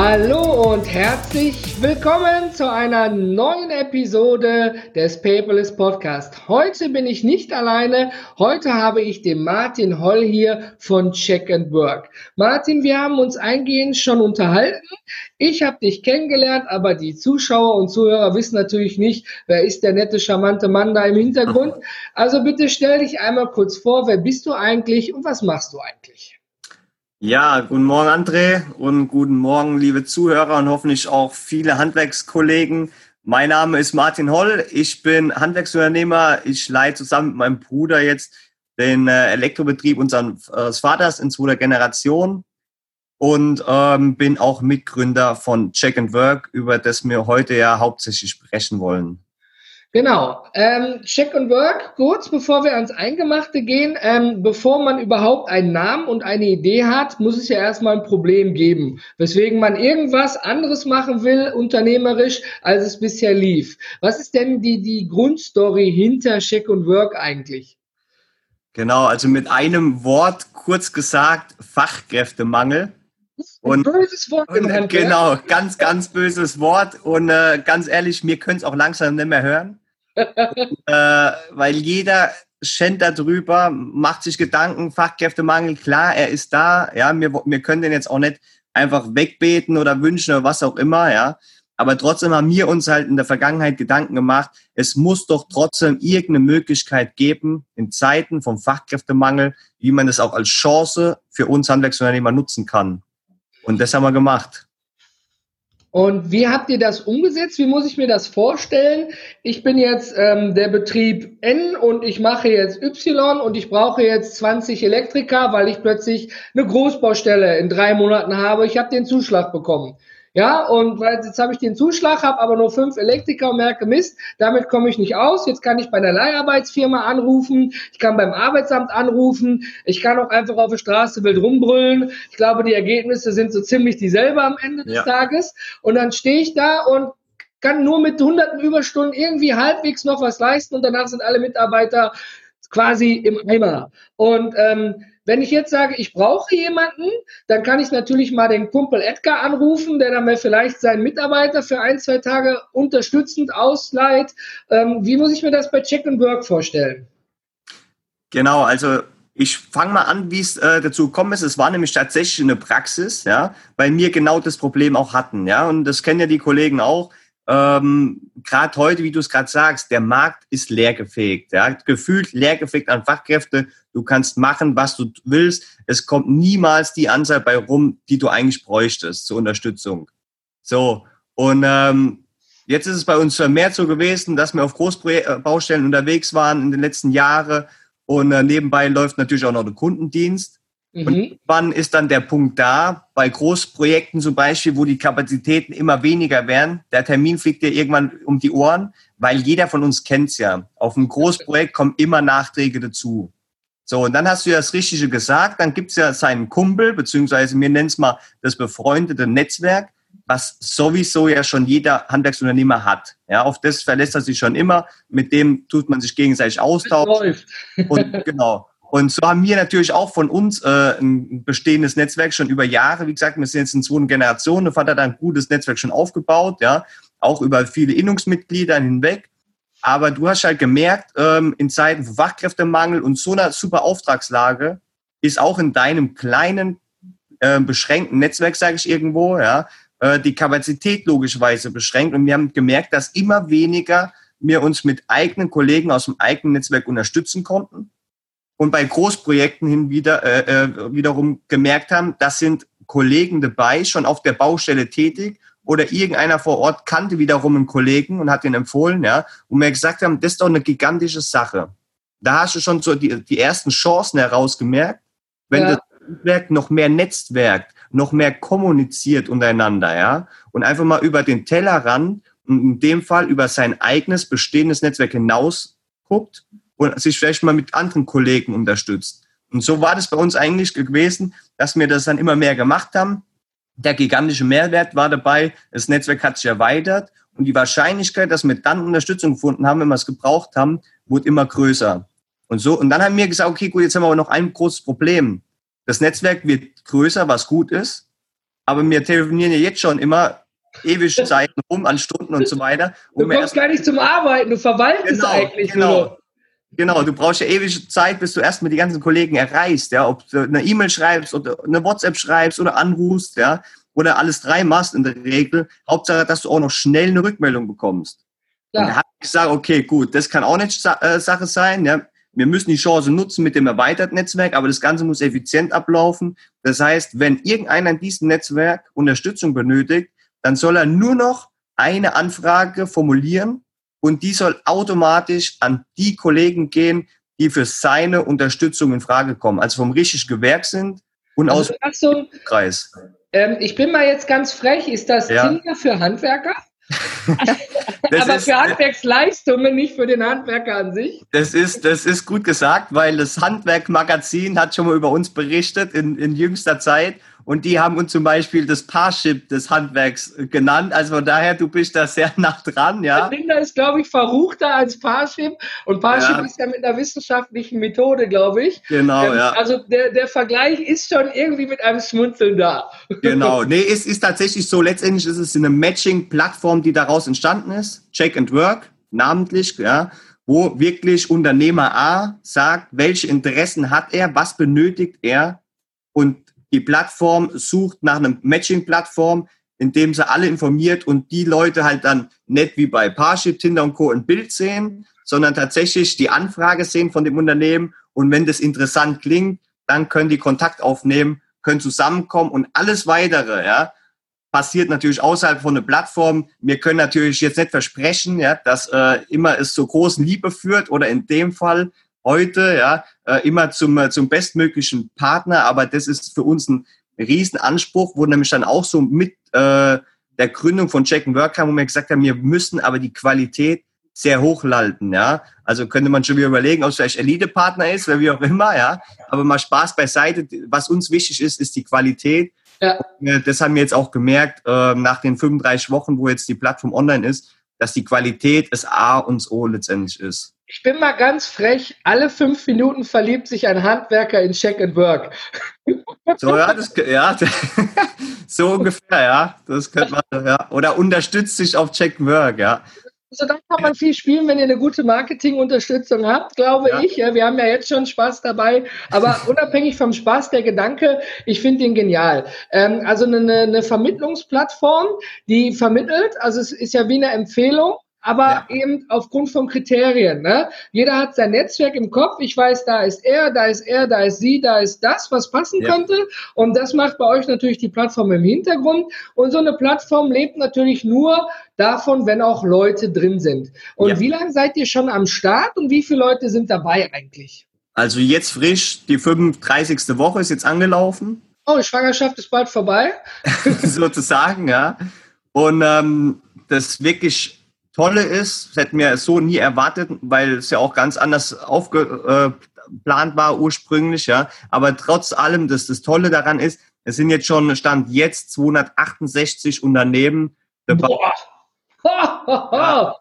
Hallo und herzlich willkommen zu einer neuen Episode des Paperless Podcast. Heute bin ich nicht alleine. Heute habe ich den Martin Holl hier von Check and Work. Martin, wir haben uns eingehend schon unterhalten. Ich habe dich kennengelernt, aber die Zuschauer und Zuhörer wissen natürlich nicht, wer ist der nette, charmante Mann da im Hintergrund. Also bitte stell dich einmal kurz vor, wer bist du eigentlich und was machst du eigentlich? Ja, guten Morgen André und guten Morgen liebe Zuhörer und hoffentlich auch viele Handwerkskollegen. Mein Name ist Martin Holl, ich bin Handwerksunternehmer. Ich leite zusammen mit meinem Bruder jetzt den äh, Elektrobetrieb unseres äh, Vaters in zweiter Generation und ähm, bin auch Mitgründer von Check and Work, über das wir heute ja hauptsächlich sprechen wollen. Genau. Ähm, Check and Work, kurz bevor wir ans Eingemachte gehen, ähm, bevor man überhaupt einen Namen und eine Idee hat, muss es ja erstmal ein Problem geben, weswegen man irgendwas anderes machen will, unternehmerisch, als es bisher lief. Was ist denn die, die Grundstory hinter Check and Work eigentlich? Genau, also mit einem Wort kurz gesagt, Fachkräftemangel. Und, böses Wort und, Hand, Genau, ja? ganz, ganz böses Wort. Und äh, ganz ehrlich, wir können es auch langsam nicht mehr hören. äh, weil jeder schenkt da drüber, macht sich Gedanken, Fachkräftemangel, klar, er ist da. Ja, wir, wir können den jetzt auch nicht einfach wegbeten oder wünschen oder was auch immer, ja. Aber trotzdem haben wir uns halt in der Vergangenheit Gedanken gemacht, es muss doch trotzdem irgendeine Möglichkeit geben, in Zeiten vom Fachkräftemangel, wie man das auch als Chance für uns Handwerksunternehmer nutzen kann. Und das haben wir gemacht. Und wie habt ihr das umgesetzt? Wie muss ich mir das vorstellen? Ich bin jetzt ähm, der Betrieb N und ich mache jetzt Y und ich brauche jetzt 20 Elektriker, weil ich plötzlich eine Großbaustelle in drei Monaten habe. Ich habe den Zuschlag bekommen. Ja, und weil jetzt habe ich den Zuschlag, habe aber nur fünf Elektriker und merke, Mist, damit komme ich nicht aus. Jetzt kann ich bei einer Leiharbeitsfirma anrufen, ich kann beim Arbeitsamt anrufen, ich kann auch einfach auf der Straße wild rumbrüllen. Ich glaube, die Ergebnisse sind so ziemlich dieselbe am Ende des ja. Tages. Und dann stehe ich da und kann nur mit hunderten Überstunden irgendwie halbwegs noch was leisten und danach sind alle Mitarbeiter quasi im Eimer. Und ähm, wenn ich jetzt sage, ich brauche jemanden, dann kann ich natürlich mal den Kumpel Edgar anrufen, der dann mir vielleicht seinen Mitarbeiter für ein, zwei Tage unterstützend ausleiht. Ähm, wie muss ich mir das bei Check and Work vorstellen? Genau, also ich fange mal an, wie es äh, dazu gekommen ist. Es war nämlich tatsächlich eine Praxis, ja, weil wir genau das Problem auch hatten, ja, und das kennen ja die Kollegen auch ähm, gerade heute, wie du es gerade sagst, der Markt ist leergefegt. Ja? Gefühlt leergefegt an Fachkräfte. Du kannst machen, was du willst. Es kommt niemals die Anzahl bei rum, die du eigentlich bräuchtest zur Unterstützung. So, und ähm, jetzt ist es bei uns vermehrt so gewesen, dass wir auf Großbaustellen unterwegs waren in den letzten Jahren. Und äh, nebenbei läuft natürlich auch noch der Kundendienst. Mhm. Und wann ist dann der Punkt da, bei Großprojekten zum Beispiel, wo die Kapazitäten immer weniger werden, der Termin fliegt dir irgendwann um die Ohren, weil jeder von uns kennt's ja. Auf einem Großprojekt kommen immer Nachträge dazu. So, und dann hast du ja das Richtige gesagt, dann gibt's ja seinen Kumpel, beziehungsweise wir nennen es mal das befreundete Netzwerk, was sowieso ja schon jeder Handwerksunternehmer hat. Ja, auf das verlässt er sich schon immer, mit dem tut man sich gegenseitig austauschen. Und genau. Und so haben wir natürlich auch von uns äh, ein bestehendes Netzwerk schon über Jahre. Wie gesagt, wir sind jetzt in zweiten Generation. Der Vater hat ein gutes Netzwerk schon aufgebaut, ja, auch über viele Innungsmitglieder hinweg. Aber du hast halt gemerkt, ähm, in Zeiten von Fachkräftemangel und so einer super Auftragslage ist auch in deinem kleinen, äh, beschränkten Netzwerk, sage ich irgendwo, ja, äh, die Kapazität logischerweise beschränkt. Und wir haben gemerkt, dass immer weniger wir uns mit eigenen Kollegen aus dem eigenen Netzwerk unterstützen konnten und bei Großprojekten hin wieder, äh, äh, wiederum gemerkt haben, das sind Kollegen dabei, schon auf der Baustelle tätig oder irgendeiner vor Ort kannte wiederum einen Kollegen und hat ihn empfohlen, ja, und mir gesagt haben, das ist doch eine gigantische Sache. Da hast du schon so die, die ersten Chancen herausgemerkt, wenn ja. das Netzwerk noch mehr Netzwerk, noch mehr kommuniziert untereinander, ja, und einfach mal über den Tellerrand und in dem Fall über sein eigenes bestehendes Netzwerk hinaus guckt und sich vielleicht mal mit anderen Kollegen unterstützt. Und so war das bei uns eigentlich gewesen, dass wir das dann immer mehr gemacht haben. Der gigantische Mehrwert war dabei, das Netzwerk hat sich erweitert und die Wahrscheinlichkeit, dass wir dann Unterstützung gefunden haben, wenn wir es gebraucht haben, wurde immer größer. Und so, und dann haben wir gesagt, okay, gut, jetzt haben wir aber noch ein großes Problem. Das Netzwerk wird größer, was gut ist, aber wir telefonieren ja jetzt schon immer ewig Zeiten rum an Stunden und so weiter. Du kommst gar nicht zum Arbeiten, du verwaltest genau, eigentlich genau. nur. Genau, du brauchst ja ewige Zeit, bis du erstmal die ganzen Kollegen erreichst, ja, ob du eine E-Mail schreibst oder eine WhatsApp schreibst oder anrufst, ja, oder alles drei machst in der Regel. Hauptsache, dass du auch noch schnell eine Rückmeldung bekommst. Ja. Und da habe ich gesagt, okay, gut, das kann auch nicht äh, Sache sein, ja. Wir müssen die Chance nutzen mit dem erweiterten Netzwerk, aber das Ganze muss effizient ablaufen. Das heißt, wenn irgendeiner in diesem Netzwerk Unterstützung benötigt, dann soll er nur noch eine Anfrage formulieren und die soll automatisch an die Kollegen gehen, die für seine Unterstützung in Frage kommen, also vom richtigen Gewerk sind und also aus dem Kreis. Ähm, ich bin mal jetzt ganz frech, ist das ja. Tinder für Handwerker? Aber ist, für Handwerksleistungen, nicht für den Handwerker an sich. Das ist, das ist gut gesagt, weil das Handwerk-Magazin hat schon mal über uns berichtet in, in jüngster Zeit und die haben uns zum Beispiel das Parship des Handwerks äh, genannt. Also von daher, du bist da sehr nah dran, ja. Binder ist, glaube ich, verruchter als Parship. Und Parship ja. ist ja mit einer wissenschaftlichen Methode, glaube ich. Genau, ähm, ja. Also der, der Vergleich ist schon irgendwie mit einem Schmunzeln da. Genau. Nee, es ist tatsächlich so. Letztendlich ist es eine Matching-Plattform, die daraus entstanden ist. Check and Work, namentlich, ja wo wirklich Unternehmer A sagt, welche Interessen hat er, was benötigt er und die Plattform sucht nach einem Matching-Plattform, in dem sie alle informiert und die Leute halt dann nicht wie bei Parship, Tinder und Co. ein Bild sehen, sondern tatsächlich die Anfrage sehen von dem Unternehmen und wenn das interessant klingt, dann können die Kontakt aufnehmen, können zusammenkommen und alles weitere, ja, passiert natürlich außerhalb von der Plattform. Wir können natürlich jetzt nicht versprechen, ja, dass äh, immer es zur großen Liebe führt oder in dem Fall heute, ja, äh, immer zum, äh, zum bestmöglichen Partner. Aber das ist für uns ein Riesenanspruch, wo nämlich dann auch so mit äh, der Gründung von Check and Work kam, wo wir gesagt haben, wir müssen aber die Qualität sehr hoch halten, ja. Also könnte man schon wieder überlegen, ob es vielleicht Elite-Partner ist, oder wie auch immer, ja. Aber mal Spaß beiseite. Was uns wichtig ist, ist die Qualität. Ja. Äh, das haben wir jetzt auch gemerkt, äh, nach den 35 Wochen, wo jetzt die Plattform online ist, dass die Qualität das A und O letztendlich ist. Ich bin mal ganz frech. Alle fünf Minuten verliebt sich ein Handwerker in Check and Work. So, ja, das, ja, so ungefähr, ja. Das könnte man, ja. Oder unterstützt sich auf Check and Work, ja. Also da kann man viel spielen, wenn ihr eine gute Marketingunterstützung habt, glaube ja. ich. Ja, wir haben ja jetzt schon Spaß dabei. Aber unabhängig vom Spaß, der Gedanke, ich finde ihn genial. Ähm, also eine, eine Vermittlungsplattform, die vermittelt, also es ist ja wie eine Empfehlung aber ja. eben aufgrund von Kriterien. Ne? Jeder hat sein Netzwerk im Kopf. Ich weiß, da ist er, da ist er, da ist sie, da ist das, was passen ja. könnte. Und das macht bei euch natürlich die Plattform im Hintergrund. Und so eine Plattform lebt natürlich nur davon, wenn auch Leute drin sind. Und ja. wie lange seid ihr schon am Start und wie viele Leute sind dabei eigentlich? Also jetzt frisch, die 35. Woche ist jetzt angelaufen. Oh, die Schwangerschaft ist bald vorbei. Sozusagen, ja. Und ähm, das wirklich Tolle ist, das hätten wir so nie erwartet, weil es ja auch ganz anders aufgeplant war ursprünglich, ja. Aber trotz allem, dass das Tolle daran ist, es sind jetzt schon, Stand jetzt 268 Unternehmen dabei. Ja.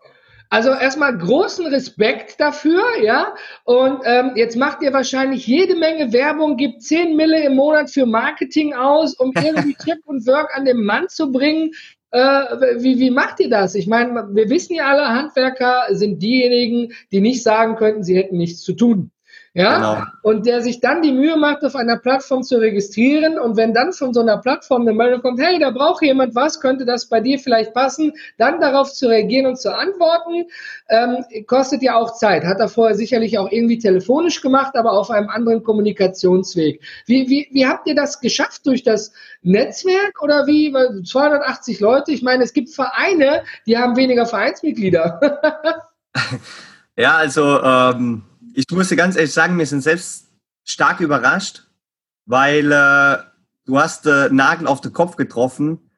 Also erstmal großen Respekt dafür, ja. Und ähm, jetzt macht ihr wahrscheinlich jede Menge Werbung, gibt 10 Mille im Monat für Marketing aus, um irgendwie Trip und Work an den Mann zu bringen. Äh, wie, wie macht ihr das? Ich meine, wir wissen ja alle, Handwerker sind diejenigen, die nicht sagen könnten, sie hätten nichts zu tun. Ja? Genau. Und der sich dann die Mühe macht, auf einer Plattform zu registrieren. Und wenn dann von so einer Plattform eine Meldung kommt, hey, da braucht jemand was, könnte das bei dir vielleicht passen, dann darauf zu reagieren und zu antworten, ähm, kostet ja auch Zeit. Hat er vorher sicherlich auch irgendwie telefonisch gemacht, aber auf einem anderen Kommunikationsweg. Wie, wie, wie habt ihr das geschafft durch das Netzwerk oder wie? 280 Leute, ich meine, es gibt Vereine, die haben weniger Vereinsmitglieder. ja, also ähm ich muss dir ganz ehrlich sagen, wir sind selbst stark überrascht, weil äh, du hast äh, Nagel auf den Kopf getroffen.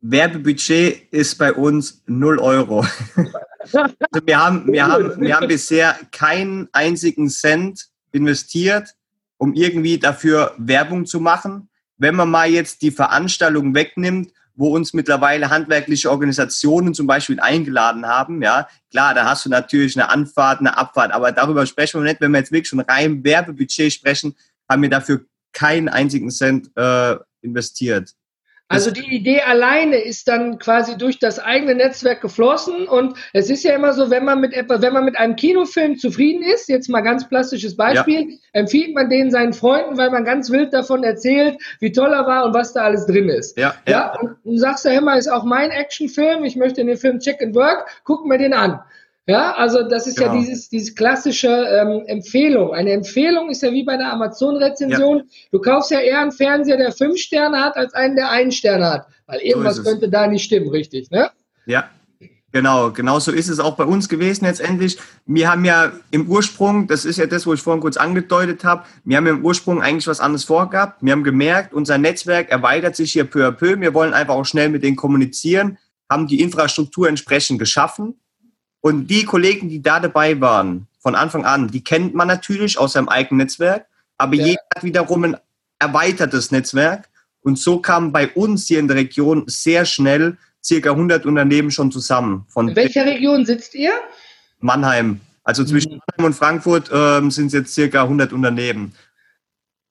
Werbebudget ist bei uns 0 Euro. also wir, haben, wir, haben, wir haben bisher keinen einzigen Cent investiert, um irgendwie dafür Werbung zu machen. Wenn man mal jetzt die Veranstaltung wegnimmt, wo uns mittlerweile handwerkliche Organisationen zum Beispiel eingeladen haben, ja, klar, da hast du natürlich eine Anfahrt, eine Abfahrt, aber darüber sprechen wir nicht. Wenn wir jetzt wirklich schon rein Werbebudget sprechen, haben wir dafür keinen einzigen Cent äh, investiert. Also die Idee alleine ist dann quasi durch das eigene Netzwerk geflossen und es ist ja immer so, wenn man mit etwa, wenn man mit einem Kinofilm zufrieden ist, jetzt mal ganz plastisches Beispiel, ja. empfiehlt man den seinen Freunden, weil man ganz wild davon erzählt, wie toll er war und was da alles drin ist. Ja, ja. ja und du sagst ja immer, ist auch mein Actionfilm, ich möchte den Film Check and Work, guck mir den an. Ja, also das ist genau. ja dieses, dieses klassische ähm, Empfehlung. Eine Empfehlung ist ja wie bei der Amazon-Rezension. Ja. Du kaufst ja eher einen Fernseher, der fünf Sterne hat, als einen, der einen Stern hat. Weil irgendwas so könnte da nicht stimmen, richtig, ne? Ja, Genau, genau so ist es auch bei uns gewesen letztendlich. Wir haben ja im Ursprung, das ist ja das, wo ich vorhin kurz angedeutet habe, wir haben ja im Ursprung eigentlich was anderes vorgehabt. Wir haben gemerkt, unser Netzwerk erweitert sich hier peu à peu. Wir wollen einfach auch schnell mit denen kommunizieren, haben die Infrastruktur entsprechend geschaffen und die Kollegen, die da dabei waren, von Anfang an, die kennt man natürlich aus seinem eigenen Netzwerk, aber ja. jeder hat wiederum ein erweitertes Netzwerk. Und so kamen bei uns hier in der Region sehr schnell circa 100 Unternehmen schon zusammen. Von in welcher Region sitzt ihr? Mannheim. Also zwischen mhm. Mannheim und Frankfurt ähm, sind es jetzt circa 100 Unternehmen.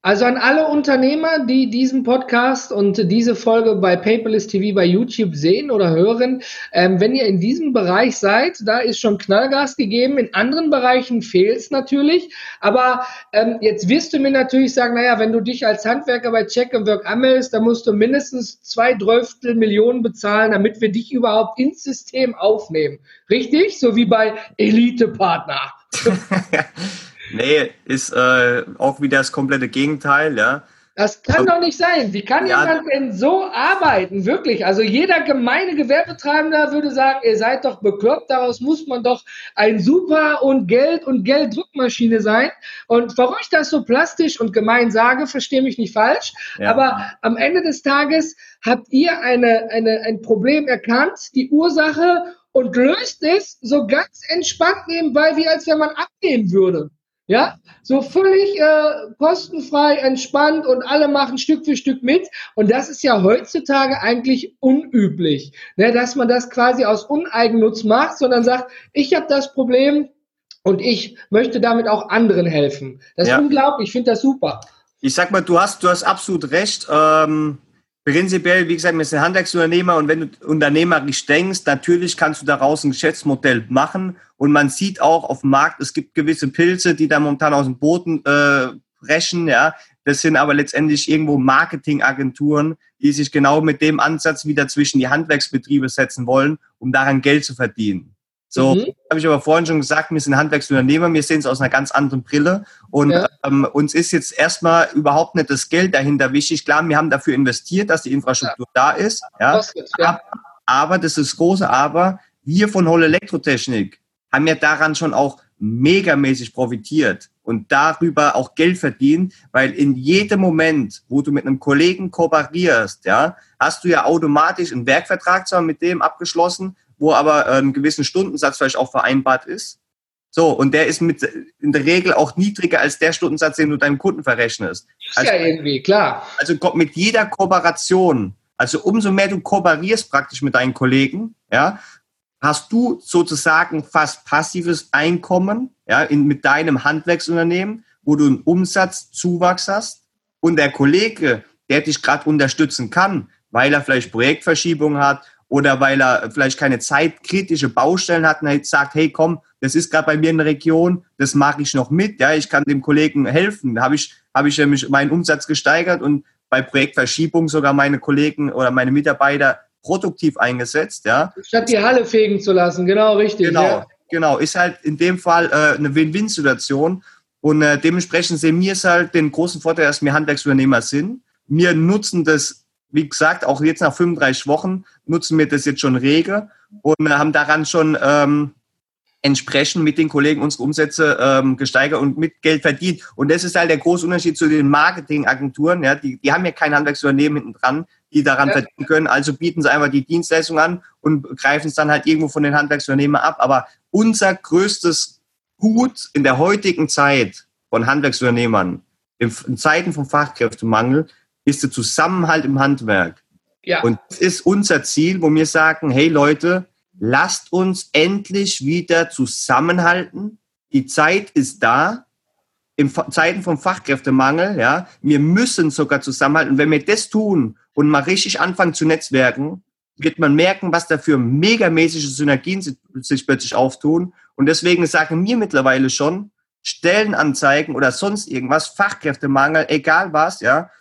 Also an alle Unternehmer, die diesen Podcast und diese Folge bei Paperless TV bei YouTube sehen oder hören, ähm, wenn ihr in diesem Bereich seid, da ist schon Knallgas gegeben. In anderen Bereichen fehlt es natürlich. Aber ähm, jetzt wirst du mir natürlich sagen, naja, wenn du dich als Handwerker bei Check and Work anmeldest, dann musst du mindestens zwei Dreißtel Millionen bezahlen, damit wir dich überhaupt ins System aufnehmen. Richtig? So wie bei Elite-Partner. Nee, ist äh, auch wieder das komplette Gegenteil, ja. Das kann doch nicht sein. Wie kann ja, jemand denn so arbeiten? Wirklich. Also jeder gemeine Gewerbetreibender würde sagen, ihr seid doch bekloppt. Daraus muss man doch ein Super und Geld und Gelddruckmaschine sein. Und warum ich das so plastisch und gemein sage, verstehe mich nicht falsch. Ja. Aber am Ende des Tages habt ihr eine, eine, ein Problem erkannt, die Ursache und löst es so ganz entspannt nebenbei, wie als wenn man abnehmen würde. Ja, so völlig äh, kostenfrei, entspannt und alle machen Stück für Stück mit. Und das ist ja heutzutage eigentlich unüblich, ne, dass man das quasi aus Uneigennutz macht, sondern sagt, ich habe das Problem und ich möchte damit auch anderen helfen. Das ja. ist unglaublich, ich finde das super. Ich sag mal, du hast, du hast absolut recht. Ähm Prinzipiell, wie gesagt, wir sind Handwerksunternehmer und wenn du unternehmerisch denkst, natürlich kannst du daraus ein Geschäftsmodell machen und man sieht auch auf dem Markt, es gibt gewisse Pilze, die da momentan aus dem Boden äh, brechen, ja. Das sind aber letztendlich irgendwo Marketingagenturen, die sich genau mit dem Ansatz wieder zwischen die Handwerksbetriebe setzen wollen, um daran Geld zu verdienen. So, mhm. habe ich aber vorhin schon gesagt, wir sind Handwerksunternehmer, wir sehen es aus einer ganz anderen Brille und ja. ähm, uns ist jetzt erstmal überhaupt nicht das Geld dahinter wichtig. Klar, wir haben dafür investiert, dass die Infrastruktur ja. da ist. Ja. ja. Aber, das ist das große Aber, wir von Holl Elektrotechnik haben ja daran schon auch megamäßig profitiert und darüber auch Geld verdient, weil in jedem Moment, wo du mit einem Kollegen kooperierst, ja, hast du ja automatisch einen Werkvertrag zwar mit dem abgeschlossen, wo aber äh, einen gewissen Stundensatz vielleicht auch vereinbart ist. So, und der ist mit in der Regel auch niedriger als der Stundensatz, den du deinem Kunden verrechnest. Ist also, ja irgendwie, klar. Also mit jeder Kooperation, also umso mehr du kooperierst praktisch mit deinen Kollegen, ja, hast du sozusagen fast passives Einkommen, ja, in, mit deinem Handwerksunternehmen, wo du einen Umsatzzuwachs hast und der Kollege, der dich gerade unterstützen kann, weil er vielleicht Projektverschiebung hat oder weil er vielleicht keine zeitkritische Baustellen hat und er sagt, hey komm, das ist gerade bei mir in der Region, das mache ich noch mit, ja, ich kann dem Kollegen helfen. Da habe ich, habe ich nämlich meinen Umsatz gesteigert und bei Projektverschiebung sogar meine Kollegen oder meine Mitarbeiter produktiv eingesetzt, ja. Statt die Halle fegen zu lassen, genau richtig. Genau, ja. genau. Ist halt in dem Fall äh, eine Win-Win-Situation. Und äh, dementsprechend sehen wir es halt den großen Vorteil, dass wir Handwerksunternehmer sind. Wir nutzen das wie gesagt, auch jetzt nach 35 Wochen nutzen wir das jetzt schon rege und haben daran schon ähm, entsprechend mit den Kollegen unsere Umsätze ähm, gesteigert und mit Geld verdient. Und das ist halt der große Unterschied zu den Marketingagenturen. Ja, die, die haben ja kein Handwerksunternehmen hinten dran, die daran ja. verdienen können. Also bieten sie einfach die Dienstleistung an und greifen es dann halt irgendwo von den Handwerksunternehmen ab. Aber unser größtes Gut in der heutigen Zeit von Handwerksunternehmern in, in Zeiten vom Fachkräftemangel ist der Zusammenhalt im Handwerk. Ja. Und das ist unser Ziel, wo wir sagen, hey Leute, lasst uns endlich wieder zusammenhalten. Die Zeit ist da. In Zeiten vom Fachkräftemangel, ja, wir müssen sogar zusammenhalten. Wenn wir das tun und mal richtig anfangen zu netzwerken, wird man merken, was da für megamäßige Synergien sich plötzlich auftun. Und deswegen sagen wir mittlerweile schon, Stellenanzeigen oder sonst irgendwas, Fachkräftemangel, egal was, ja,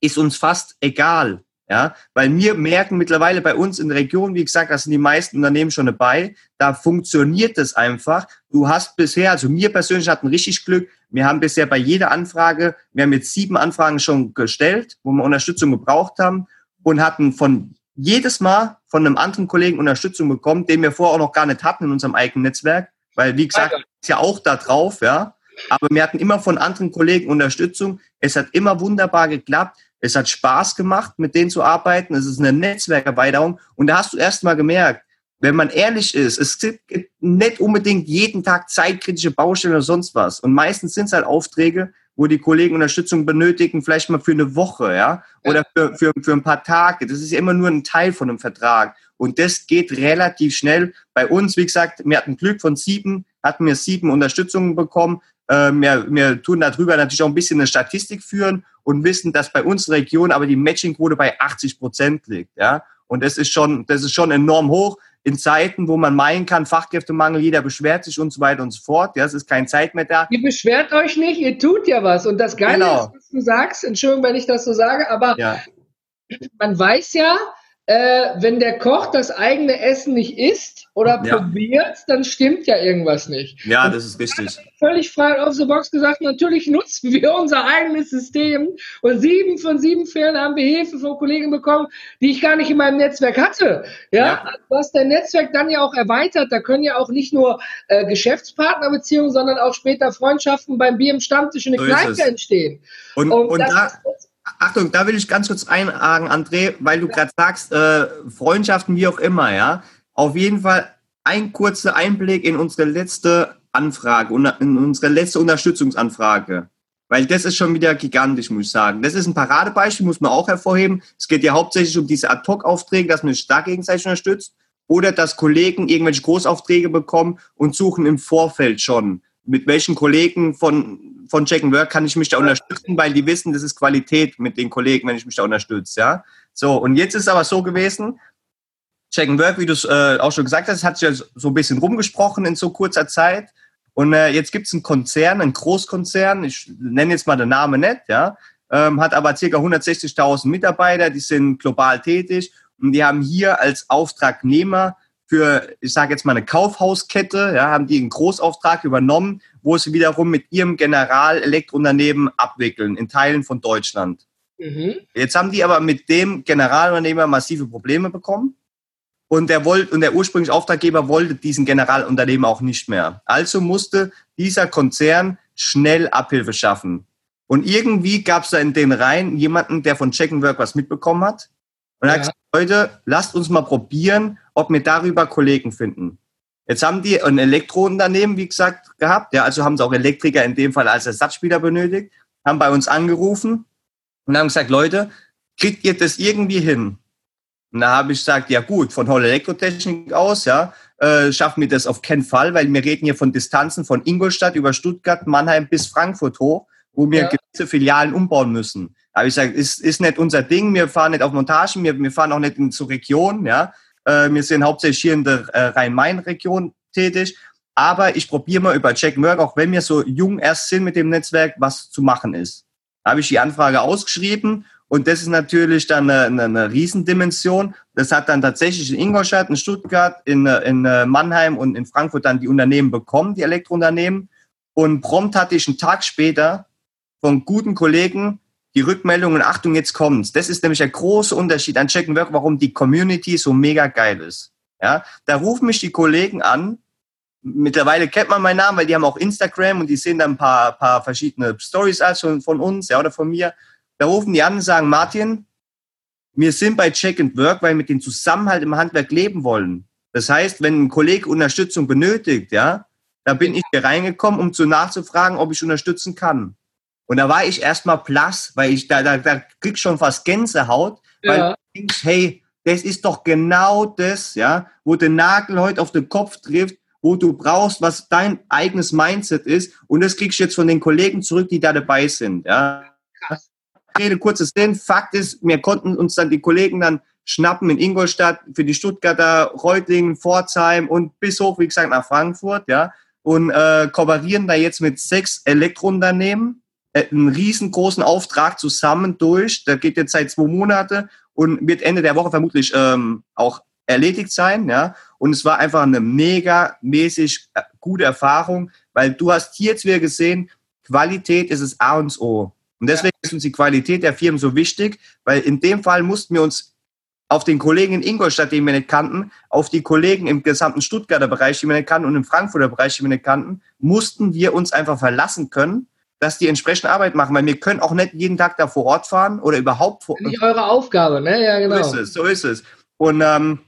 ist uns fast egal. Ja, weil wir merken mittlerweile bei uns in der Region, wie gesagt, da sind die meisten Unternehmen schon dabei, da funktioniert es einfach. Du hast bisher, also mir persönlich hatten richtig Glück. Wir haben bisher bei jeder Anfrage, wir haben jetzt sieben Anfragen schon gestellt, wo wir Unterstützung gebraucht haben und hatten von jedes Mal von einem anderen Kollegen Unterstützung bekommen, den wir vorher auch noch gar nicht hatten in unserem eigenen Netzwerk, weil wie gesagt, ist ja auch da drauf, ja. Aber wir hatten immer von anderen Kollegen Unterstützung. Es hat immer wunderbar geklappt. Es hat Spaß gemacht, mit denen zu arbeiten. Es ist eine Netzwerkerweiterung. Und da hast du erst mal gemerkt, wenn man ehrlich ist, es gibt nicht unbedingt jeden Tag zeitkritische Baustellen oder sonst was. Und meistens sind es halt Aufträge, wo die Kollegen Unterstützung benötigen, vielleicht mal für eine Woche, ja, oder für, für, für ein paar Tage. Das ist ja immer nur ein Teil von einem Vertrag. Und das geht relativ schnell. Bei uns, wie gesagt, wir hatten Glück von sieben, hatten wir sieben Unterstützungen bekommen. Äh, wir, wir tun darüber natürlich auch ein bisschen eine Statistik führen und wissen, dass bei uns Region aber die Matchingquote bei 80 Prozent liegt. Ja? Und das ist schon, das ist schon enorm hoch in Zeiten, wo man meinen kann, Fachkräftemangel, jeder beschwert sich und so weiter und so fort. Ja, es ist keine Zeit mehr da. Ihr beschwert euch nicht, ihr tut ja was. Und das Geile genau. ist, was du sagst, Entschuldigung, wenn ich das so sage, aber ja. man weiß ja, äh, wenn der Koch das eigene Essen nicht isst oder ja. probiert, dann stimmt ja irgendwas nicht. Ja, das ist richtig. Völlig frei auf the box gesagt, natürlich nutzen wir unser eigenes System und sieben von sieben Fällen haben wir Hilfe von Kollegen bekommen, die ich gar nicht in meinem Netzwerk hatte. Ja, ja. was dein Netzwerk dann ja auch erweitert, da können ja auch nicht nur äh, Geschäftspartnerbeziehungen, sondern auch später Freundschaften beim Bier im Stammtisch in der so Kneipe entstehen. Und, und, und da, Achtung, da will ich ganz kurz einhaken, André, weil du gerade sagst, äh, Freundschaften wie auch immer, ja. Auf jeden Fall ein kurzer Einblick in unsere letzte Anfrage, in unsere letzte Unterstützungsanfrage. Weil das ist schon wieder gigantisch, muss ich sagen. Das ist ein Paradebeispiel, muss man auch hervorheben. Es geht ja hauptsächlich um diese Ad-Hoc-Aufträge, dass man sich da gegenseitig unterstützt. Oder dass Kollegen irgendwelche Großaufträge bekommen und suchen im Vorfeld schon mit welchen Kollegen von, von Check Work kann ich mich da unterstützen, weil die wissen, das ist Qualität mit den Kollegen, wenn ich mich da unterstütze, ja. So, und jetzt ist es aber so gewesen, Check and Work, wie du es äh, auch schon gesagt hast, hat sich ja so ein bisschen rumgesprochen in so kurzer Zeit. Und äh, jetzt gibt es einen Konzern, einen Großkonzern, ich nenne jetzt mal den Namen nicht, ja, ähm, hat aber ca. 160.000 Mitarbeiter, die sind global tätig und die haben hier als Auftragnehmer für, ich sage jetzt mal eine Kaufhauskette, ja, haben die einen Großauftrag übernommen, wo sie wiederum mit ihrem General-Elektrounternehmen abwickeln in Teilen von Deutschland. Mhm. Jetzt haben die aber mit dem Generalunternehmer massive Probleme bekommen. Und der, wollte, und der ursprüngliche Auftraggeber wollte diesen Generalunternehmer auch nicht mehr. Also musste dieser Konzern schnell Abhilfe schaffen. Und irgendwie gab es da in den Reihen jemanden, der von Check Work was mitbekommen hat. Und er hat gesagt, Leute, lasst uns mal probieren, ob wir darüber Kollegen finden. Jetzt haben die ein Elektrounternehmen, wie gesagt, gehabt. Ja, also haben sie auch Elektriker in dem Fall als Ersatzspieler benötigt, haben bei uns angerufen und haben gesagt, Leute, kriegt ihr das irgendwie hin? Und da habe ich gesagt, ja gut, von Holl Elektrotechnik aus, ja, äh, schaffen wir das auf keinen Fall, weil wir reden hier von Distanzen von Ingolstadt über Stuttgart, Mannheim bis Frankfurt hoch, wo wir ja. gewisse Filialen umbauen müssen. Da habe ich gesagt, ist, ist nicht unser Ding, wir fahren nicht auf Montagen, wir, wir fahren auch nicht in zur Region, ja. Äh, wir sind hauptsächlich hier in der äh, Rhein-Main-Region tätig. Aber ich probiere mal über Jack Merck, auch wenn wir so jung erst sind mit dem Netzwerk, was zu machen ist. Da habe ich die Anfrage ausgeschrieben und das ist natürlich dann eine, eine, eine Riesendimension. Das hat dann tatsächlich in Ingolstadt, in Stuttgart, in, in äh, Mannheim und in Frankfurt dann die Unternehmen bekommen, die Elektrounternehmen. Und prompt hatte ich einen Tag später von guten Kollegen die Rückmeldungen, Achtung, jetzt kommt's. Das ist nämlich der große Unterschied an Check Work, warum die Community so mega geil ist. Ja, da rufen mich die Kollegen an. Mittlerweile kennt man meinen Namen, weil die haben auch Instagram und die sehen dann ein paar, paar verschiedene Stories als von, von uns, ja, oder von mir. Da rufen die an und sagen, Martin, wir sind bei Check and Work, weil wir mit dem Zusammenhalt im Handwerk leben wollen. Das heißt, wenn ein Kollege Unterstützung benötigt, ja, da bin ich hier reingekommen, um zu nachzufragen, ob ich unterstützen kann. Und da war ich erstmal blass, weil ich da, da, da krieg schon fast Gänsehaut, weil Ja. du denkst, hey, das ist doch genau das, ja, wo der Nagel heute auf den Kopf trifft, wo du brauchst, was dein eigenes Mindset ist. Und das kriegst du jetzt von den Kollegen zurück, die da dabei sind, ja. Krass. Rede kurzes Sinn. Fakt ist, wir konnten uns dann die Kollegen dann schnappen in Ingolstadt für die Stuttgarter, Reutlingen, Pforzheim und bis hoch, wie gesagt, nach Frankfurt, ja. Und äh, kooperieren da jetzt mit sechs Elektrounternehmen äh, einen riesengroßen Auftrag zusammen durch. Der geht jetzt seit zwei Monate und wird Ende der Woche vermutlich ähm, auch erledigt sein, ja. Und es war einfach eine mega mäßig äh, gute Erfahrung, weil du hast hier jetzt wieder gesehen, Qualität ist das A und O. Und deswegen ist uns die Qualität der Firmen so wichtig, weil in dem Fall mussten wir uns auf den Kollegen in Ingolstadt, den wir nicht kannten, auf die Kollegen im gesamten Stuttgarter Bereich, die wir nicht kannten und im Frankfurter Bereich, die wir nicht kannten, mussten wir uns einfach verlassen können, dass die entsprechende Arbeit machen, weil wir können auch nicht jeden Tag da vor Ort fahren oder überhaupt vor Nicht eure Aufgabe, ne? Ja, genau. so ist es, so ist es. Und ähm,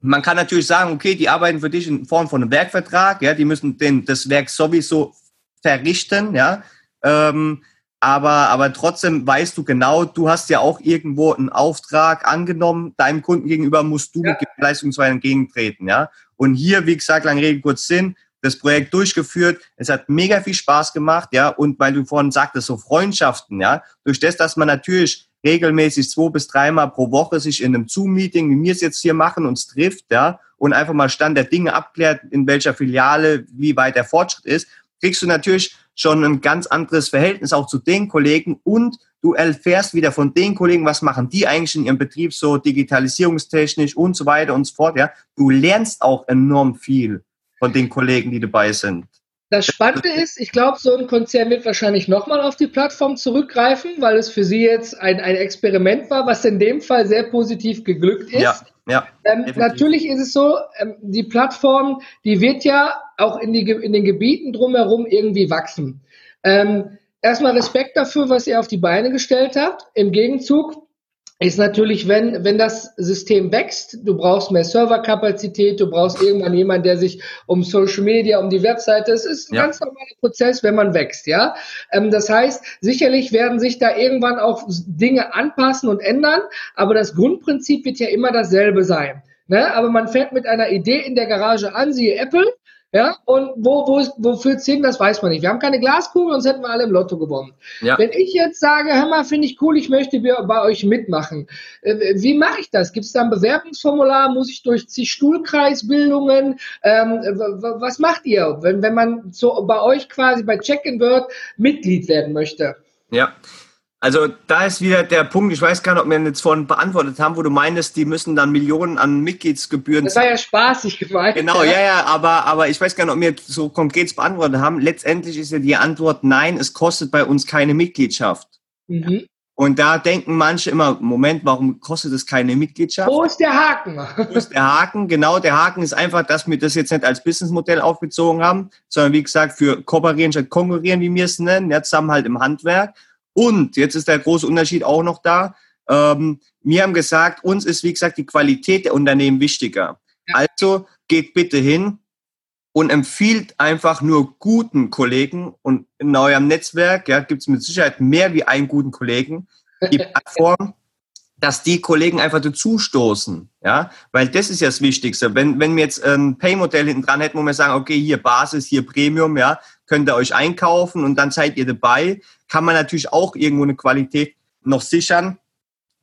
man kann natürlich sagen, okay, die arbeiten für dich in Form von einem Werkvertrag, ja, die müssen den, das Werk sowieso verrichten, ja. Ähm, aber, aber trotzdem weißt du genau, du hast ja auch irgendwo einen Auftrag angenommen, deinem Kunden gegenüber musst du Ja. mit Leistungsweise entgegentreten, ja. Und hier, wie gesagt, lang Rede, kurz Sinn, das Projekt durchgeführt. Es hat mega viel Spaß gemacht, ja. Und weil du vorhin sagtest, so Freundschaften, ja. Durch das, dass man natürlich regelmäßig zwei bis dreimal pro Woche sich in einem Zoom-Meeting, wie wir es jetzt hier machen, uns trifft, ja. Und einfach mal Stand der Dinge abklärt, in welcher Filiale, wie weit der Fortschritt ist, kriegst du natürlich schon ein ganz anderes Verhältnis auch zu den Kollegen und du erfährst wieder von den Kollegen, was machen die eigentlich in ihrem Betrieb so digitalisierungstechnisch und so weiter und so fort, ja. Du lernst auch enorm viel von den Kollegen, die dabei sind. Das Spannende ist, ich glaube, so ein Konzern wird wahrscheinlich nochmal auf die Plattform zurückgreifen, weil es für sie jetzt ein, ein Experiment war, was in dem Fall sehr positiv geglückt ist. Ja, ja, Ähm, natürlich ist es so, ähm, die Plattform, die wird ja auch in, die, in den Gebieten drumherum irgendwie wachsen. Ähm, erstmal Respekt dafür, was ihr auf die Beine gestellt habt. Im Gegenzug ist natürlich, wenn, wenn das System wächst, du brauchst mehr Serverkapazität, du brauchst irgendwann jemanden, der sich um Social Media, um die Webseite, es ist ein Ja. ganz normaler Prozess, wenn man wächst, ja. Ähm, das heißt, sicherlich werden sich da irgendwann auch Dinge anpassen und ändern, aber das Grundprinzip wird ja immer dasselbe sein. Ne? Aber man fährt mit einer Idee in der Garage an, siehe Apple, ja, und wo, wo, wo führt's hin, das weiß man nicht. Wir haben keine Glaskugel, sonst hätten wir alle im Lotto gewonnen. ja. Wenn ich jetzt sage, hör mal, finde ich cool, ich möchte bei euch mitmachen, äh, wie mache ich das? Gibt es da ein Bewerbungsformular? Muss ich durch zig Stuhlkreisbildungen? Ähm, was macht ihr, wenn, wenn man so bei euch quasi bei Check and Word Mitglied werden möchte? Ja. Also da ist wieder der Punkt, ich weiß gar nicht, ob wir ihn jetzt vorhin beantwortet haben, wo du meintest, die müssen dann Millionen an Mitgliedsgebühren Das war ja spaßig gemeint. Genau, ja, ja, aber, aber ich weiß gar nicht, ob wir so konkret beantwortet haben. Letztendlich ist ja die Antwort nein, es kostet bei uns keine Mitgliedschaft. Mhm. Und da denken manche immer, Moment, warum kostet es keine Mitgliedschaft? Wo ist der Haken? Wo ist der Haken? Genau, der Haken ist einfach, dass wir das jetzt nicht als Businessmodell aufgezogen haben, sondern wie gesagt, für kooperieren statt konkurrieren, wie wir es nennen, zusammen halt im Handwerk. Und jetzt ist der große Unterschied auch noch da. Ähm, wir haben gesagt, uns ist, wie gesagt, die Qualität der Unternehmen wichtiger. Ja. Also geht bitte hin und empfiehlt einfach nur guten Kollegen und in eurem Netzwerk ja, gibt es mit Sicherheit mehr wie einen guten Kollegen, die Plattform, dass die Kollegen einfach dazustoßen, ja, weil das ist ja das Wichtigste. Wenn, wenn wir jetzt ein Pay-Modell hinten dran hätten, wo wir sagen, okay, hier Basis, hier Premium, ja, könnt ihr euch einkaufen und dann seid ihr dabei, kann man natürlich auch irgendwo eine Qualität noch sichern.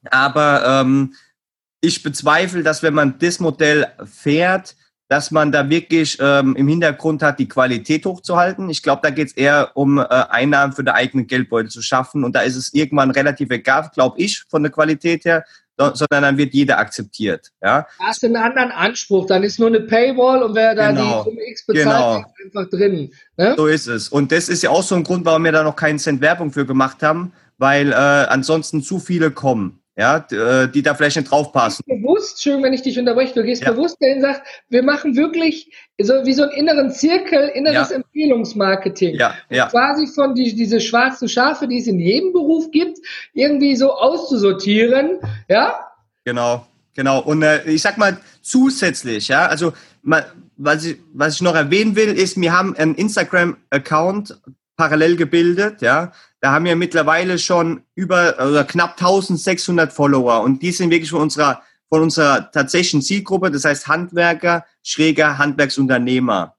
Aber ähm, ich bezweifle, dass wenn man das Modell fährt, dass man da wirklich ähm, im Hintergrund hat, die Qualität hochzuhalten. Ich glaube, da geht es eher um äh, Einnahmen für den eigenen Geldbeutel zu schaffen. Und da ist es irgendwann relativ egal, glaube ich, von der Qualität her, sondern dann wird jeder akzeptiert. Ja, Da hast du einen anderen Anspruch. Dann ist nur eine Paywall und wer da Genau. die Summe X bezahlt, Genau. ist einfach drin. Ne? so ist es. Und das ist ja auch so ein Grund, warum wir da noch keinen Cent Werbung für gemacht haben, weil äh, ansonsten zu viele kommen, ja, äh, die da vielleicht nicht draufpassen. bewusst, schön, wenn ich dich unterbreche, du gehst Ja. bewusst dahin und sagst, wir machen wirklich so wie so einen inneren Zirkel, inneres Ja. Empfehlungsmarketing. Ja, ja. Quasi von die, diese schwarzen Schafe, die es in jedem Beruf gibt, irgendwie so auszusortieren. Ja, Genau, genau. Und äh, ich sag mal zusätzlich, ja, also mal, was, ich, was ich noch erwähnen will, ist, wir haben einen Instagram-Account, parallel gebildet, ja. Da haben wir mittlerweile schon über oder knapp 1600 Follower und die sind wirklich von unserer von unserer tatsächlichen Zielgruppe, das heißt Handwerker, schräger Handwerksunternehmer.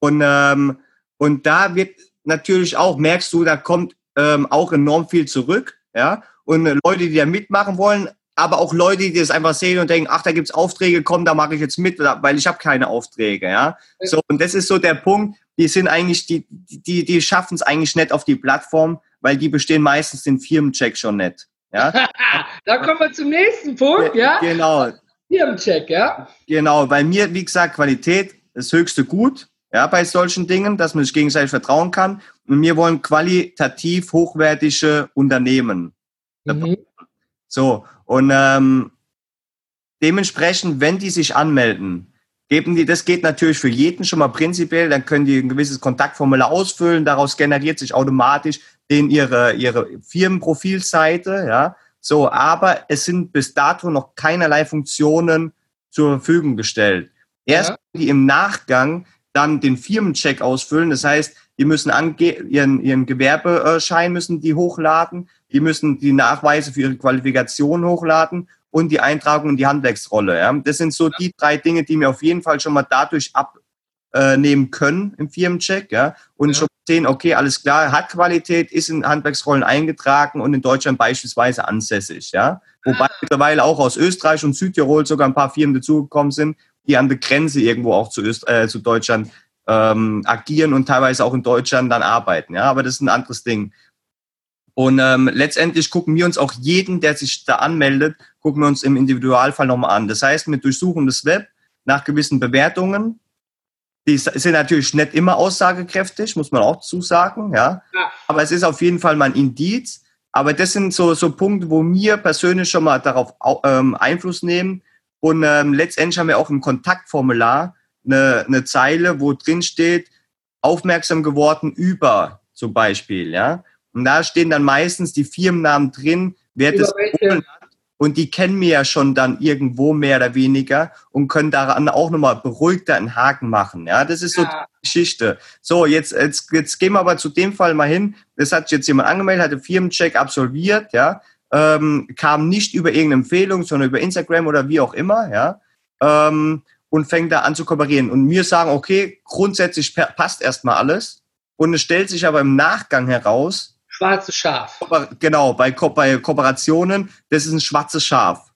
Und ähm, und da wird natürlich auch merkst du, da kommt ähm, auch enorm viel zurück, ja. Und äh, Leute, die da mitmachen wollen, aber auch Leute, die das einfach sehen und denken, ach, da gibt's Aufträge, komm, da mache ich jetzt mit, weil ich habe keine Aufträge, ja. So, und das ist so der Punkt, die sind eigentlich, die, die, die schaffen es eigentlich nicht auf die Plattform, weil die bestehen meistens den Firmencheck schon nicht. Ja? da kommen wir zum nächsten Punkt, ja? Genau. Firmencheck, ja? Genau, bei mir, wie gesagt, Qualität ist höchste Gut, ja, bei solchen Dingen, dass man sich gegenseitig vertrauen kann. Und wir wollen qualitativ hochwertige Unternehmen. Mhm. So, und ähm, dementsprechend, wenn die sich anmelden, geben die, das geht natürlich für jeden schon mal prinzipiell, dann können die ein gewisses Kontaktformular ausfüllen, daraus generiert sich automatisch den ihre, ihre Firmenprofilseite, ja. So, aber es sind bis dato noch keinerlei Funktionen zur Verfügung gestellt. Erst ja. die im Nachgang dann den Firmencheck ausfüllen, das heißt, die müssen ihren, ihren Gewerbeschein müssen die hochladen, die müssen die Nachweise für ihre Qualifikation hochladen und die Eintragung in die Handwerksrolle. Ja. Das sind so die drei Dinge, die wir auf jeden Fall schon mal dadurch abnehmen können im Firmencheck. Ja. Und ja. schon sehen, okay, alles klar, hat Qualität, ist in Handwerksrollen eingetragen und in Deutschland beispielsweise ansässig. Ja. Wobei ah. mittlerweile auch aus Österreich und Südtirol sogar ein paar Firmen dazugekommen sind, die an der Grenze irgendwo auch zu, Öst äh, zu Deutschland ähm, agieren und teilweise auch in Deutschland dann arbeiten. Ja, aber das ist ein anderes Ding. Und ähm, letztendlich gucken wir uns auch jeden, der sich da anmeldet, gucken wir uns im Individualfall nochmal an. Das heißt, mit Durchsuchen des Web nach gewissen Bewertungen, die sind natürlich nicht immer aussagekräftig, muss man auch zusagen, ja. ja. Aber es ist auf jeden Fall mal ein Indiz. Aber das sind so, so Punkte, wo wir persönlich schon mal darauf ähm, Einfluss nehmen. Und ähm, letztendlich haben wir auch im Kontaktformular eine, eine Zeile, wo drin steht, aufmerksam geworden über zum Beispiel, ja. Und da stehen dann meistens die Firmennamen drin, wer das hat. Und die kennen mir ja schon dann irgendwo mehr oder weniger und können daran auch nochmal beruhigter einen Haken machen. Ja, das ist so ja. die Geschichte. So, jetzt, jetzt, jetzt gehen wir aber zu dem Fall mal hin. Das hat jetzt jemand angemeldet, hatte Firmencheck absolviert, ja, ähm, kam nicht über irgendeine Empfehlung, sondern über Instagram oder wie auch immer, ja. Ähm, und fängt da an zu kooperieren. Und mir sagen, okay, grundsätzlich passt erstmal alles. Und es stellt sich aber im Nachgang heraus, schwarzes Schaf. Genau, bei, Ko bei Kooperationen, das ist ein schwarzes Schaf.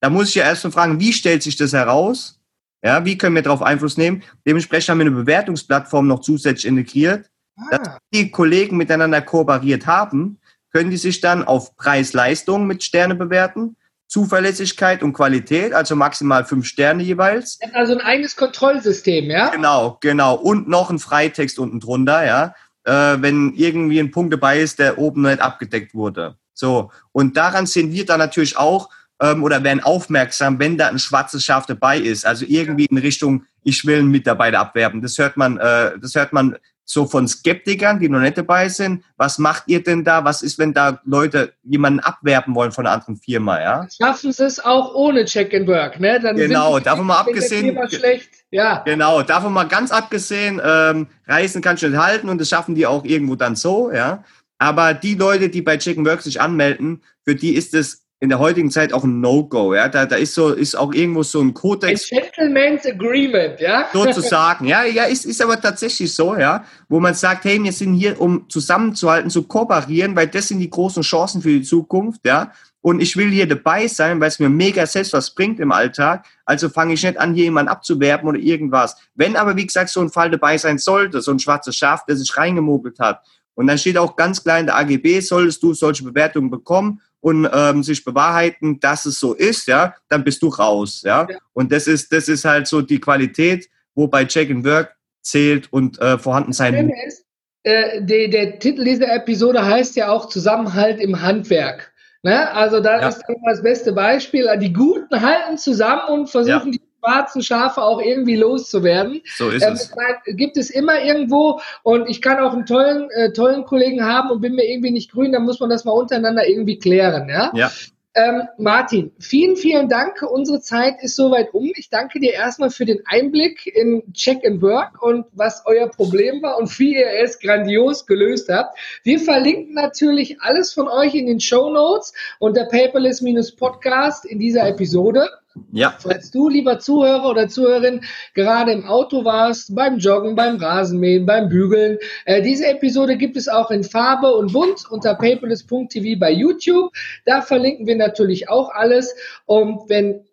Da muss ich ja erst mal fragen, wie stellt sich das heraus? Ja, wie können wir darauf Einfluss nehmen? Dementsprechend haben wir eine Bewertungsplattform noch zusätzlich integriert. Ah. Dass die Kollegen miteinander kooperiert haben, können die sich dann auf Preis-Leistung mit Sterne bewerten Zuverlässigkeit und Qualität, also maximal fünf Sterne jeweils. Also ein eigenes Kontrollsystem, ja? Genau, genau. Und noch ein Freitext unten drunter, ja. Äh, wenn irgendwie ein Punkt dabei ist, der oben nicht abgedeckt wurde. So. Und daran sehen wir dann natürlich auch, ähm, oder werden aufmerksam, wenn da ein schwarzes Schaf dabei ist. Also irgendwie in Richtung, ich will einen Mitarbeiter abwerben. Das hört man, äh, das hört man so von Skeptikern, die noch nicht dabei sind. Was macht ihr denn da? Was ist, wenn da Leute jemanden abwerben wollen von einer anderen Firma, ja? Schaffen sie es auch ohne Check and Work, ne? Dann genau, davon mal abgesehen. Schlecht. Ja. Genau, davon mal ganz abgesehen, ähm, Reisen kannst du nicht halten und das schaffen die auch irgendwo dann so, ja. Aber die Leute, die bei Check and Work sich anmelden, für die ist es in der heutigen Zeit auch ein No-Go. Ja? Da, da ist so ist auch irgendwo so ein Kodex. Ein Gentleman's Agreement, ja. Sozusagen. Ja, ja, ist, ist aber tatsächlich so, ja, wo man sagt, hey, wir sind hier, um zusammenzuhalten, zu kooperieren, weil das sind die großen Chancen für die Zukunft, ja. Und ich will hier dabei sein, weil es mir mega selbst was bringt im Alltag. Also fange ich nicht an, hier jemanden abzuwerben oder irgendwas. Wenn aber, wie gesagt, so ein Fall dabei sein sollte, so ein schwarzes Schaf, der sich reingemogelt hat, und dann steht auch ganz klar in der AGB, solltest du solche Bewertungen bekommen und ähm, sich bewahrheiten, dass es so ist, ja, dann bist du raus, ja. ja. Und das ist, das ist halt so die Qualität, wo bei Check and Work zählt und äh, vorhanden sein muss. Äh, der, der Titel dieser Episode heißt ja auch Zusammenhalt im Handwerk. Ne? Also da ja. ist das beste Beispiel. Die Guten halten zusammen und versuchen ja. die schwarzen Schafe auch irgendwie loszuwerden. So ist ähm, es. Gibt es immer irgendwo und ich kann auch einen tollen, äh, tollen Kollegen haben und bin mir irgendwie nicht grün, dann muss man das mal untereinander irgendwie klären, ja? Ja. Ähm, Martin, vielen, vielen Dank. Unsere Zeit ist soweit um. Ich danke dir erstmal für den Einblick in Check and Work und was euer Problem war und wie ihr es grandios gelöst habt. Wir verlinken natürlich alles von euch in den Show Notes unter Paperless-Podcast in dieser Episode. Ja. Falls du, lieber Zuhörer oder Zuhörerin, gerade im Auto warst, beim Joggen, beim Rasenmähen, beim Bügeln, äh, diese Episode gibt es auch in Farbe und bunt unter paperless.tv bei YouTube. Da verlinken wir natürlich auch alles. Und wenn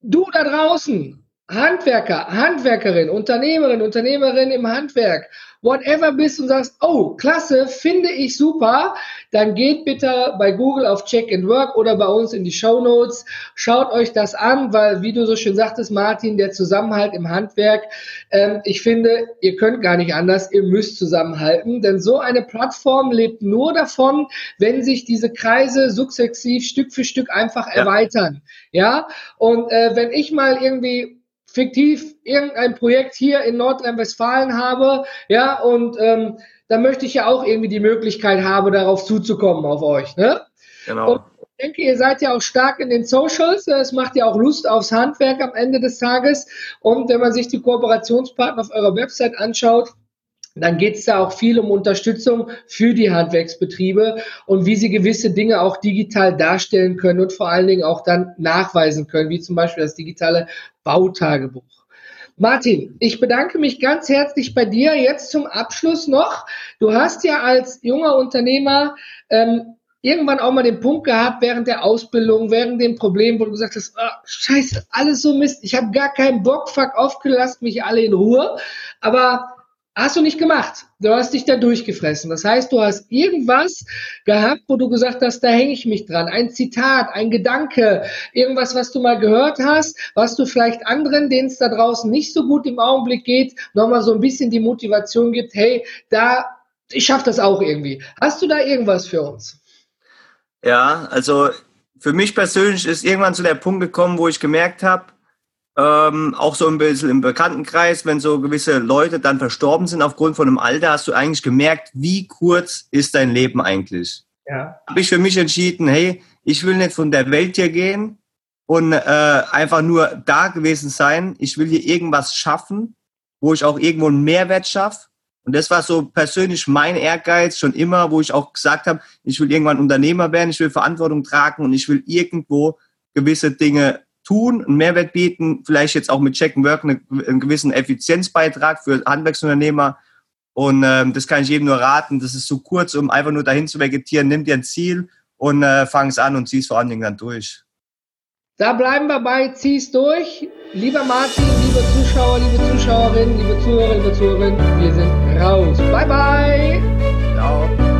du da draußen Handwerker, Handwerkerin, Unternehmerin, Unternehmerin im Handwerk whatever bist und sagst, oh, klasse, finde ich super, dann geht bitte bei Google auf Check and Work oder bei uns in die Show Notes. Schaut euch das an, weil, wie du so schön sagtest, Martin, der Zusammenhalt im Handwerk, ähm, ich finde, ihr könnt gar nicht anders, ihr müsst zusammenhalten, denn so eine Plattform lebt nur davon, wenn sich diese Kreise sukzessiv Stück für Stück einfach ja. erweitern. Ja, und äh, wenn ich mal irgendwie fiktiv irgendein Projekt hier in Nordrhein-Westfalen habe, ja, und ähm, da möchte ich ja auch irgendwie die Möglichkeit haben, darauf zuzukommen auf euch, ne? Genau. Und ich denke, ihr seid ja auch stark in den Socials. Es macht ja auch Lust aufs Handwerk am Ende des Tages. Und wenn man sich die Kooperationspartner auf eurer Website anschaut, dann geht es da auch viel um Unterstützung für die Handwerksbetriebe und wie sie gewisse Dinge auch digital darstellen können und vor allen Dingen auch dann nachweisen können, wie zum Beispiel das digitale Bautagebuch. Martin, ich bedanke mich ganz herzlich bei dir. Jetzt zum Abschluss noch. Du hast ja als junger Unternehmer ähm, irgendwann auch mal den Punkt gehabt während der Ausbildung, während dem Problem, wo du gesagt hast, oh, scheiße, alles so Mist, ich habe gar keinen Bock, fuck aufgelassen, mich alle in Ruhe. Aber Hast du nicht gemacht. Du hast dich da durchgefressen. Das heißt, du hast irgendwas gehabt, wo du gesagt hast, da hänge ich mich dran. Ein Zitat, ein Gedanke, irgendwas, was du mal gehört hast, was du vielleicht anderen, denen es da draußen nicht so gut im Augenblick geht, nochmal so ein bisschen die Motivation gibt, hey, da, ich schaffe das auch irgendwie. Hast du da irgendwas für uns? Ja, also für mich persönlich ist irgendwann zu der Punkt gekommen, wo ich gemerkt habe, ähm, auch so ein bisschen im Bekanntenkreis, wenn so gewisse Leute dann verstorben sind aufgrund von einem Alter, hast du eigentlich gemerkt, wie kurz ist dein Leben eigentlich. Ja. Habe ich für mich entschieden, hey, ich will nicht von der Welt hier gehen und äh, einfach nur da gewesen sein. Ich will hier irgendwas schaffen, wo ich auch irgendwo einen Mehrwert schaffe. Und das war so persönlich mein Ehrgeiz schon immer, wo ich auch gesagt habe, ich will irgendwann Unternehmer werden, ich will Verantwortung tragen und ich will irgendwo gewisse Dinge tun, einen Mehrwert bieten, vielleicht jetzt auch mit Check and Work einen gewissen Effizienzbeitrag für Handwerksunternehmer. Und ähm, das kann ich jedem nur raten. Das ist zu kurz, um einfach nur dahin zu vegetieren. Nimm dir ein Ziel und äh, fang es an und zieh es vor allen Dingen dann durch. Da bleiben wir bei, zieh es durch. Lieber Martin, liebe Zuschauer, liebe Zuschauerinnen, liebe Zuhörer, liebe Zuhörerinnen, wir sind raus. Bye, bye. Ciao.